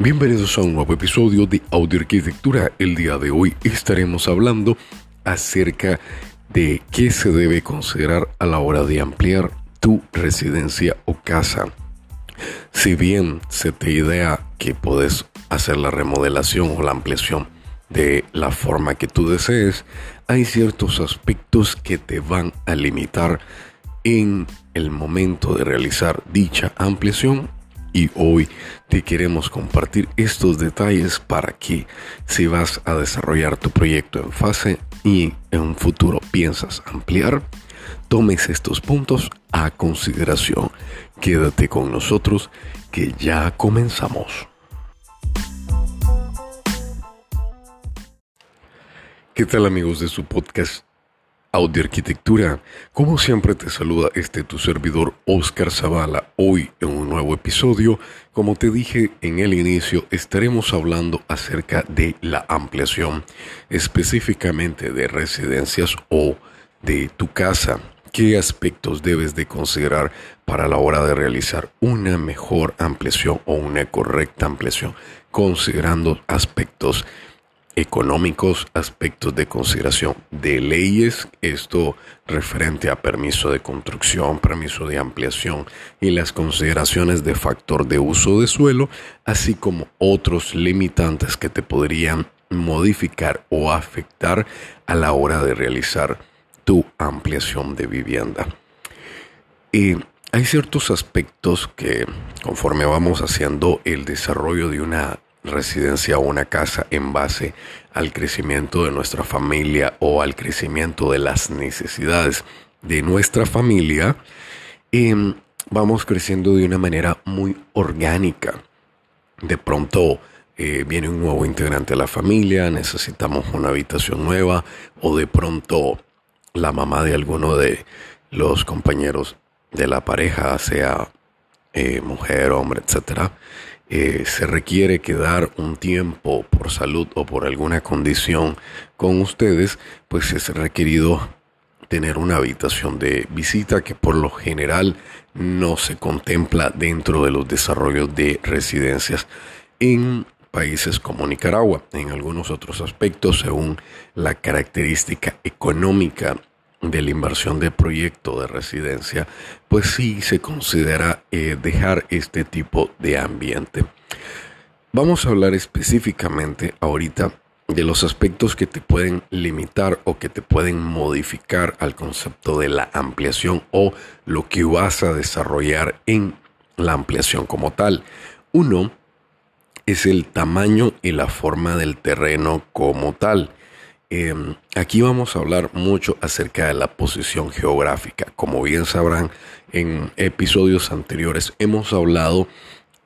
Bienvenidos a un nuevo episodio de Audio Arquitectura. El día de hoy estaremos hablando acerca de qué se debe considerar a la hora de ampliar tu residencia o casa. Si bien se te idea que puedes hacer la remodelación o la ampliación de la forma que tú desees, hay ciertos aspectos que te van a limitar en el momento de realizar dicha ampliación y hoy te queremos compartir estos detalles para que si vas a desarrollar tu proyecto en fase y en un futuro piensas ampliar, tomes estos puntos a consideración. Quédate con nosotros que ya comenzamos. ¿Qué tal amigos de su podcast Audio Arquitectura? Como siempre te saluda este tu servidor Oscar Zavala. Hoy en un nuevo episodio, como te dije en el inicio, estaremos hablando acerca de la ampliación, específicamente de residencias o de tu casa. ¿Qué aspectos debes de considerar para la hora de realizar una mejor ampliación o una correcta ampliación? Considerando aspectos económicos, aspectos de consideración de leyes, esto referente a permiso de construcción, permiso de ampliación y las consideraciones de factor de uso de suelo, así como otros limitantes que te podrían modificar o afectar a la hora de realizar tu ampliación de vivienda. Hay ciertos aspectos que conforme vamos haciendo el desarrollo de una residencia o una casa en base al crecimiento de nuestra familia o al crecimiento de las necesidades de nuestra familia, em, vamos creciendo de una manera muy orgánica. De pronto eh, viene un nuevo integrante a la familia, necesitamos una habitación nueva o de pronto la mamá de alguno de los compañeros de la pareja, sea eh, mujer, hombre, etcétera, eh, se requiere quedar un tiempo por salud o por alguna condición con ustedes, pues es requerido tener una habitación de visita que por lo general no se contempla dentro de los desarrollos de residencias en países como Nicaragua. En algunos otros aspectos, según la característica económica de la inversión de proyecto de residencia, pues sí se considera eh, dejar este tipo de ambiente. Vamos a hablar específicamente ahorita de los aspectos que te pueden limitar o que te pueden modificar al concepto de la ampliación o lo que vas a desarrollar en la ampliación como tal. Uno es el tamaño y la forma del terreno como tal. Em, aquí vamos a hablar mucho acerca de la posición geográfica. Como bien sabrán, en episodios anteriores hemos hablado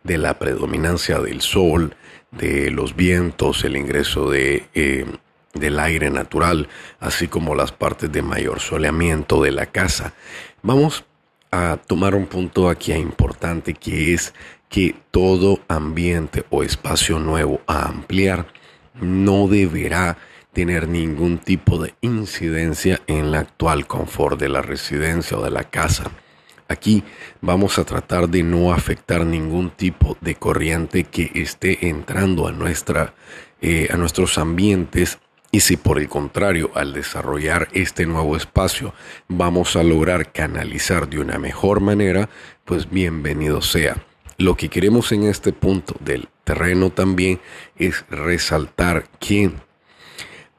de la predominancia del sol, de los vientos, el ingreso de, em, del aire natural, así como las partes de mayor soleamiento de la casa. Vamos a tomar un punto aquí importante que es que todo ambiente o espacio nuevo a ampliar no deberá tener ningún tipo de incidencia en la actual confort de la residencia o de la casa. Aquí vamos a tratar de no afectar ningún tipo de corriente que esté entrando a, nuestra, eh, a nuestros ambientes y si por el contrario, al desarrollar este nuevo espacio vamos a lograr canalizar de una mejor manera, pues bienvenido sea. Lo que queremos en este punto del terreno también es resaltar que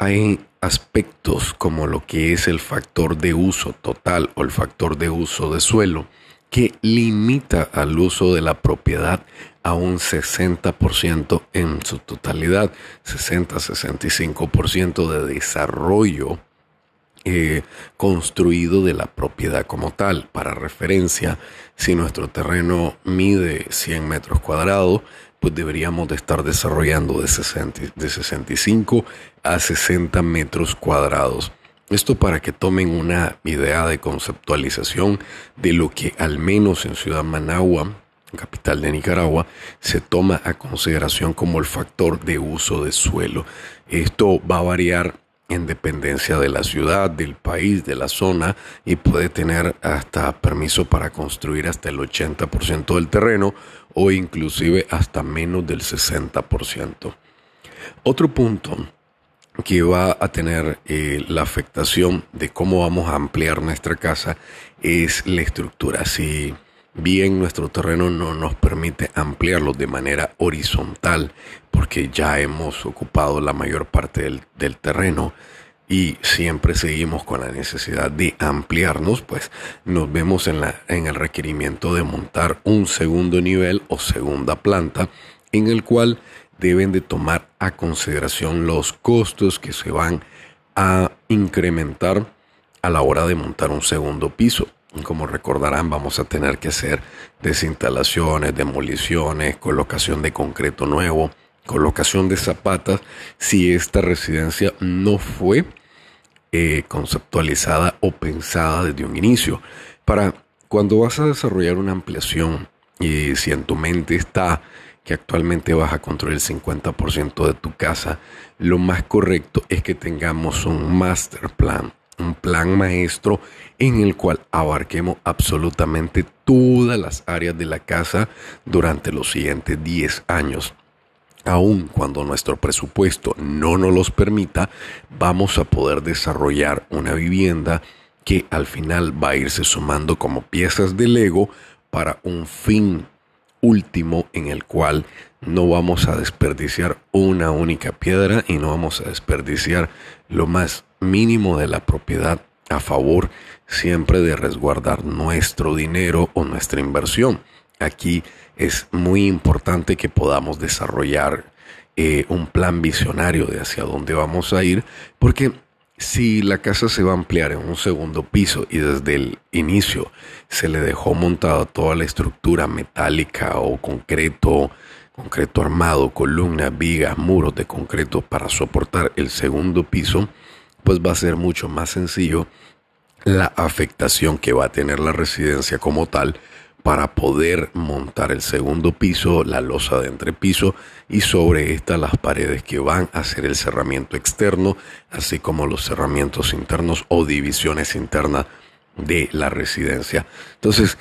hay aspectos como lo que es el factor de uso total o el factor de uso de suelo que limita al uso de la propiedad a un 60% en su totalidad, 60-65% de desarrollo eh, construido de la propiedad como tal. Para referencia, si nuestro terreno mide 100 metros cuadrados, pues deberíamos de estar desarrollando de, 60, de 65 a 60 metros cuadrados. Esto para que tomen una idea de conceptualización de lo que al menos en Ciudad Managua, capital de Nicaragua, se toma a consideración como el factor de uso de suelo. Esto va a variar en dependencia de la ciudad, del país, de la zona y puede tener hasta permiso para construir hasta el 80% del terreno o inclusive hasta menos del 60%. Otro punto que va a tener eh, la afectación de cómo vamos a ampliar nuestra casa es la estructura. Si bien nuestro terreno no nos permite ampliarlo de manera horizontal, porque ya hemos ocupado la mayor parte del, del terreno, y siempre seguimos con la necesidad de ampliarnos, pues nos vemos en, la, en el requerimiento de montar un segundo nivel o segunda planta en el cual deben de tomar a consideración los costos que se van a incrementar a la hora de montar un segundo piso. Como recordarán, vamos a tener que hacer desinstalaciones, demoliciones, colocación de concreto nuevo, colocación de zapatas, si esta residencia no fue eh, conceptualizada o pensada desde un inicio. Para cuando vas a desarrollar una ampliación y si en tu mente está que actualmente vas a construir el 50% de tu casa, lo más correcto es que tengamos un master plan, un plan maestro en el cual abarquemos absolutamente todas las áreas de la casa durante los siguientes 10 años. Aun cuando nuestro presupuesto no nos los permita, vamos a poder desarrollar una vivienda que al final va a irse sumando como piezas de Lego para un fin último en el cual no vamos a desperdiciar una única piedra y no vamos a desperdiciar lo más mínimo de la propiedad a favor siempre de resguardar nuestro dinero o nuestra inversión. Aquí es muy importante que podamos desarrollar eh, un plan visionario de hacia dónde vamos a ir, porque si la casa se va a ampliar en un segundo piso y desde el inicio se le dejó montada toda la estructura metálica o concreto, concreto armado, columnas, vigas, muros de concreto para soportar el segundo piso, pues va a ser mucho más sencillo la afectación que va a tener la residencia como tal para poder montar el segundo piso, la losa de entrepiso y sobre esta las paredes que van a hacer el cerramiento externo, así como los cerramientos internos o divisiones internas de la residencia. Entonces,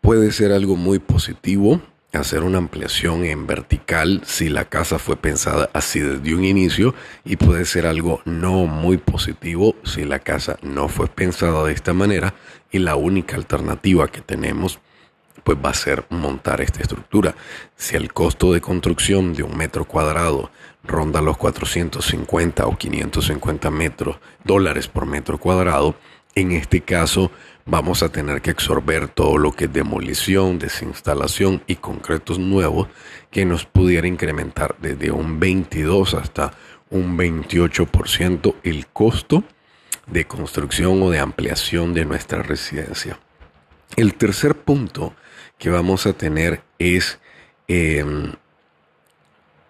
puede ser algo muy positivo hacer una ampliación en vertical si la casa fue pensada así desde un inicio y puede ser algo no muy positivo si la casa no fue pensada de esta manera y la única alternativa que tenemos pues va a ser montar esta estructura. Si el costo de construcción de un metro cuadrado ronda los 450 o 550 metros, dólares por metro cuadrado, en este caso vamos a tener que absorber todo lo que es demolición, desinstalación y concretos nuevos que nos pudiera incrementar desde un 22 hasta un 28% el costo de construcción o de ampliación de nuestra residencia. El tercer punto que vamos a tener es em,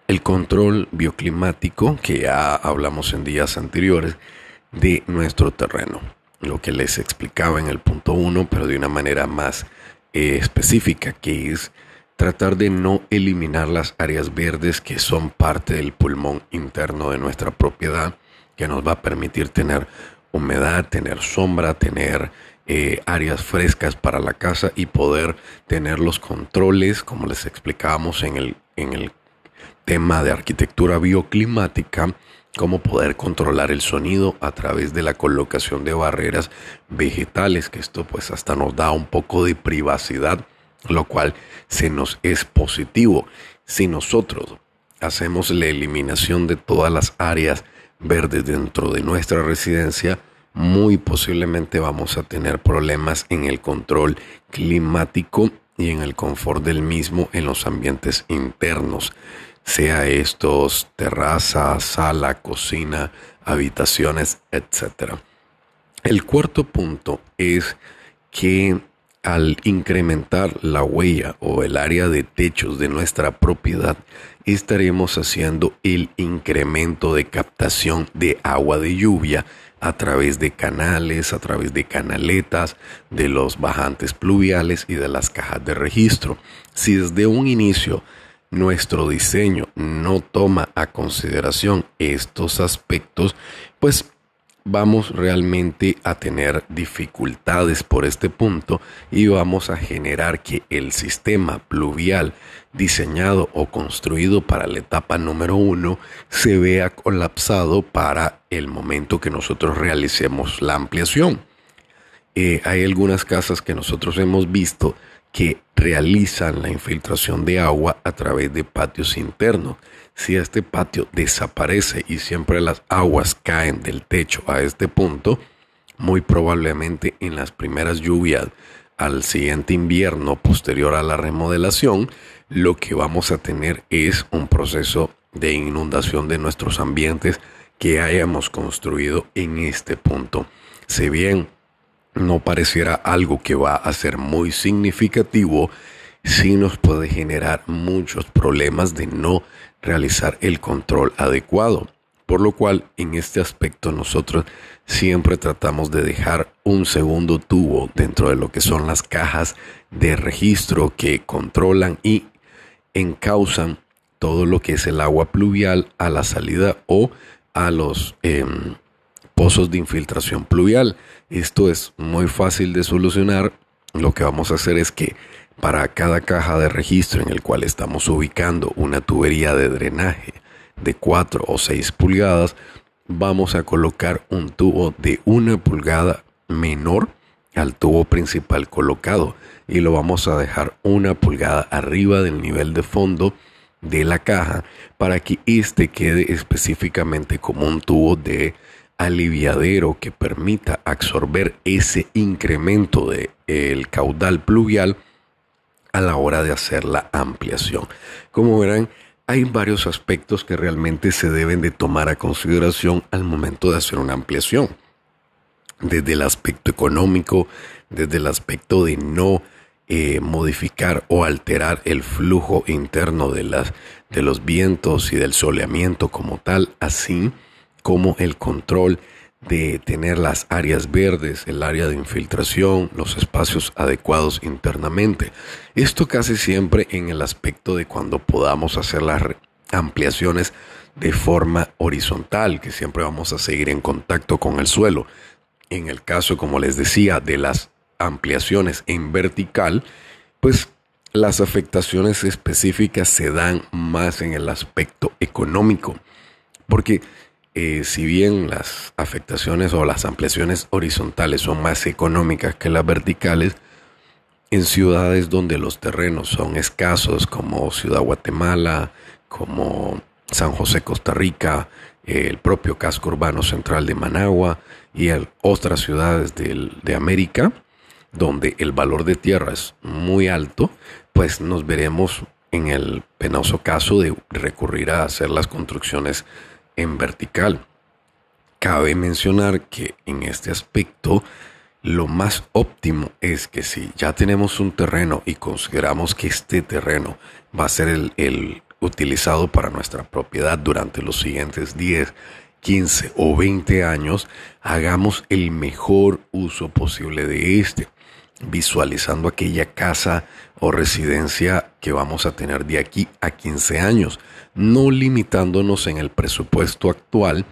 el control bioclimático, que ya hablamos en días anteriores, de nuestro terreno. Lo que les explicaba en el punto 1, pero de una manera más eh, específica, que es tratar de no eliminar las áreas verdes que son parte del pulmón interno de nuestra propiedad, que nos va a permitir tener humedad, tener sombra, tener eh, áreas frescas para la casa y poder tener los controles, como les explicábamos en el, en el tema de arquitectura bioclimática, cómo poder controlar el sonido a través de la colocación de barreras vegetales, que esto pues hasta nos da un poco de privacidad, lo cual se nos es positivo. Si nosotros hacemos la eliminación de todas las áreas verdes dentro de nuestra residencia, muy posiblemente vamos a tener problemas en el control climático y en el confort del mismo en los ambientes internos, sea estos terraza, sala, cocina, habitaciones, etc. El cuarto punto es que al incrementar la huella o el área de techos de nuestra propiedad, estaremos haciendo el incremento de captación de agua de lluvia a través de canales, a través de canaletas, de los bajantes pluviales y de las cajas de registro. Si desde un inicio nuestro diseño no toma a consideración estos aspectos, pues vamos realmente a tener dificultades por este punto y vamos a generar que el sistema pluvial diseñado o construido para la etapa número uno se vea colapsado para el momento que nosotros realicemos la ampliación. Eh, hay algunas casas que nosotros hemos visto que realizan la infiltración de agua a través de patios internos. Si este patio desaparece y siempre las aguas caen del techo a este punto, muy probablemente en las primeras lluvias al siguiente invierno posterior a la remodelación, lo que vamos a tener es un proceso de inundación de nuestros ambientes que hayamos construido en este punto. Si bien no pareciera algo que va a ser muy significativo, sí nos puede generar muchos problemas de no realizar el control adecuado. Por lo cual, en este aspecto nosotros siempre tratamos de dejar un segundo tubo dentro de lo que son las cajas de registro que controlan y encausan todo lo que es el agua pluvial a la salida o a los em, pozos de infiltración pluvial. Esto es muy fácil de solucionar. Lo que vamos a hacer es que para cada caja de registro en el cual estamos ubicando una tubería de drenaje de 4 o 6 pulgadas, vamos a colocar un tubo de una pulgada menor al tubo principal colocado y lo vamos a dejar una pulgada arriba del nivel de fondo de la caja para que este quede específicamente como un tubo de aliviadero que permita absorber ese incremento del el caudal pluvial a la hora de hacer la ampliación. Como verán, hay varios aspectos que realmente se deben de tomar a consideración al momento de hacer una ampliación. Desde el aspecto económico, desde el aspecto de no eh, modificar o alterar el flujo interno de, las, de los vientos y del soleamiento como tal, así como el control de tener las áreas verdes, el área de infiltración, los espacios adecuados internamente. Esto casi siempre en el aspecto de cuando podamos hacer las ampliaciones de forma horizontal, que siempre vamos a seguir en contacto con el suelo. En el caso, como les decía, de las ampliaciones en vertical, pues las afectaciones específicas se dan más en el aspecto económico, porque eh, si bien las afectaciones o las ampliaciones horizontales son más económicas que las verticales, en ciudades donde los terrenos son escasos, como Ciudad Guatemala, como San José, Costa Rica, el propio casco urbano central de Managua y otras ciudades de América, donde el valor de tierra es muy alto, pues nos veremos en el penoso caso de recurrir a hacer las construcciones en vertical. Cabe mencionar que en este aspecto lo más óptimo es que si ya tenemos un terreno y consideramos que este terreno va a ser el, utilizado para nuestra propiedad durante los siguientes 10, 15 o 20 años, hagamos el mejor uso posible de este, visualizando aquella casa o residencia que vamos a tener de aquí a 15 años no limitándonos en el presupuesto actual,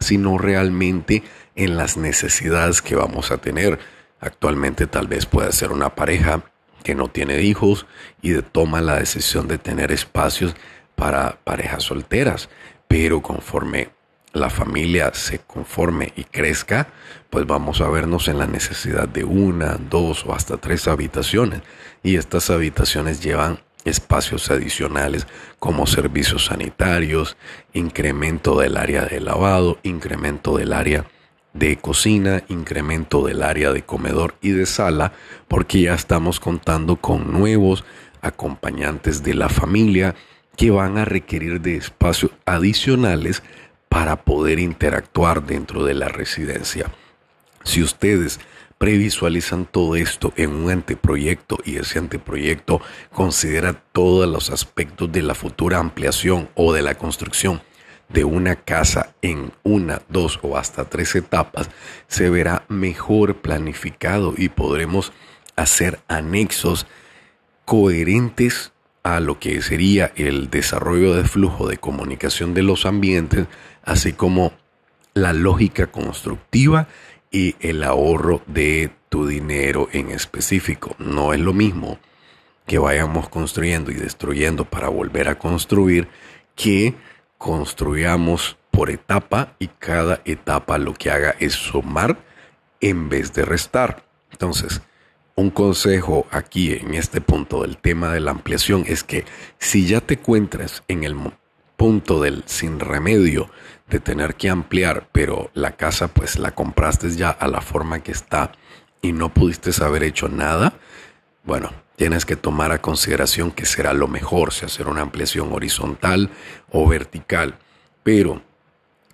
sino realmente en las necesidades que vamos a tener. Actualmente tal vez pueda ser una pareja que no tiene hijos y toma la decisión de tener espacios para parejas solteras, pero conforme la familia se conforme y crezca, pues vamos a vernos en la necesidad de una, dos o hasta tres habitaciones. Y estas habitaciones llevan espacios adicionales como servicios sanitarios, incremento del área de lavado, incremento del área de cocina, incremento del área de comedor y de sala, porque ya estamos contando con nuevos acompañantes de la familia que van a requerir de espacios adicionales para poder interactuar dentro de la residencia. Si ustedes previsualizan todo esto en un anteproyecto y ese anteproyecto considera todos los aspectos de la futura ampliación o de la construcción de una casa en una, dos o hasta tres etapas, se verá mejor planificado y podremos hacer anexos coherentes a lo que sería el desarrollo de flujo de comunicación de los ambientes, así como la lógica constructiva y el ahorro de tu dinero en específico. No es lo mismo que vayamos construyendo y destruyendo para volver a construir que construyamos por etapa y cada etapa lo que haga es sumar en vez de restar. Entonces, un consejo aquí en este punto del tema de la ampliación es que si ya te encuentras en el punto del sin remedio de tener que ampliar, pero la casa pues la compraste ya a la forma que está y no pudiste haber hecho nada, bueno, tienes que tomar a consideración que será lo mejor, si hacer una ampliación horizontal o vertical. Pero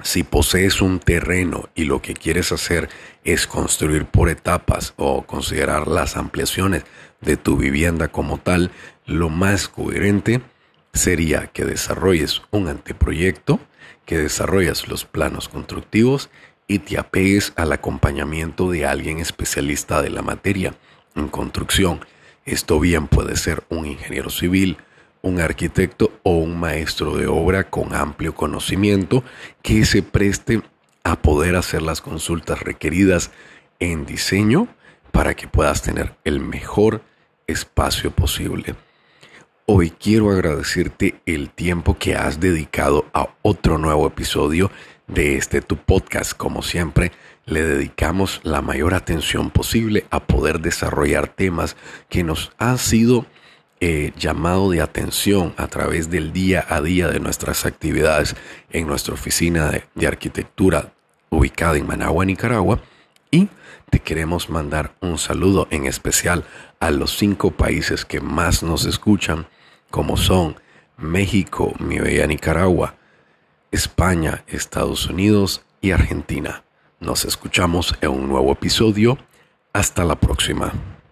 si posees un terreno y lo que quieres hacer es construir por etapas o considerar las ampliaciones de tu vivienda como tal, lo más coherente sería que desarrolles un anteproyecto, que desarrolles los planos constructivos y te apegues al acompañamiento de alguien especialista de la materia en construcción. Esto bien puede ser un ingeniero civil, un arquitecto o un maestro de obra con amplio conocimiento que se preste a poder hacer las consultas requeridas en diseño para que puedas tener el mejor espacio posible. Hoy quiero agradecerte el tiempo que has dedicado a otro nuevo episodio de este tu podcast. Como siempre, le dedicamos la mayor atención posible a poder desarrollar temas que nos han sido eh, llamado de atención a través del día a día de nuestras actividades en nuestra oficina de, de arquitectura ubicada en Managua, Nicaragua. Y te queremos mandar un saludo en especial a los cinco países que más nos escuchan, como son México, mi bella Nicaragua, España, Estados Unidos y Argentina. Nos escuchamos en un nuevo episodio. Hasta la próxima.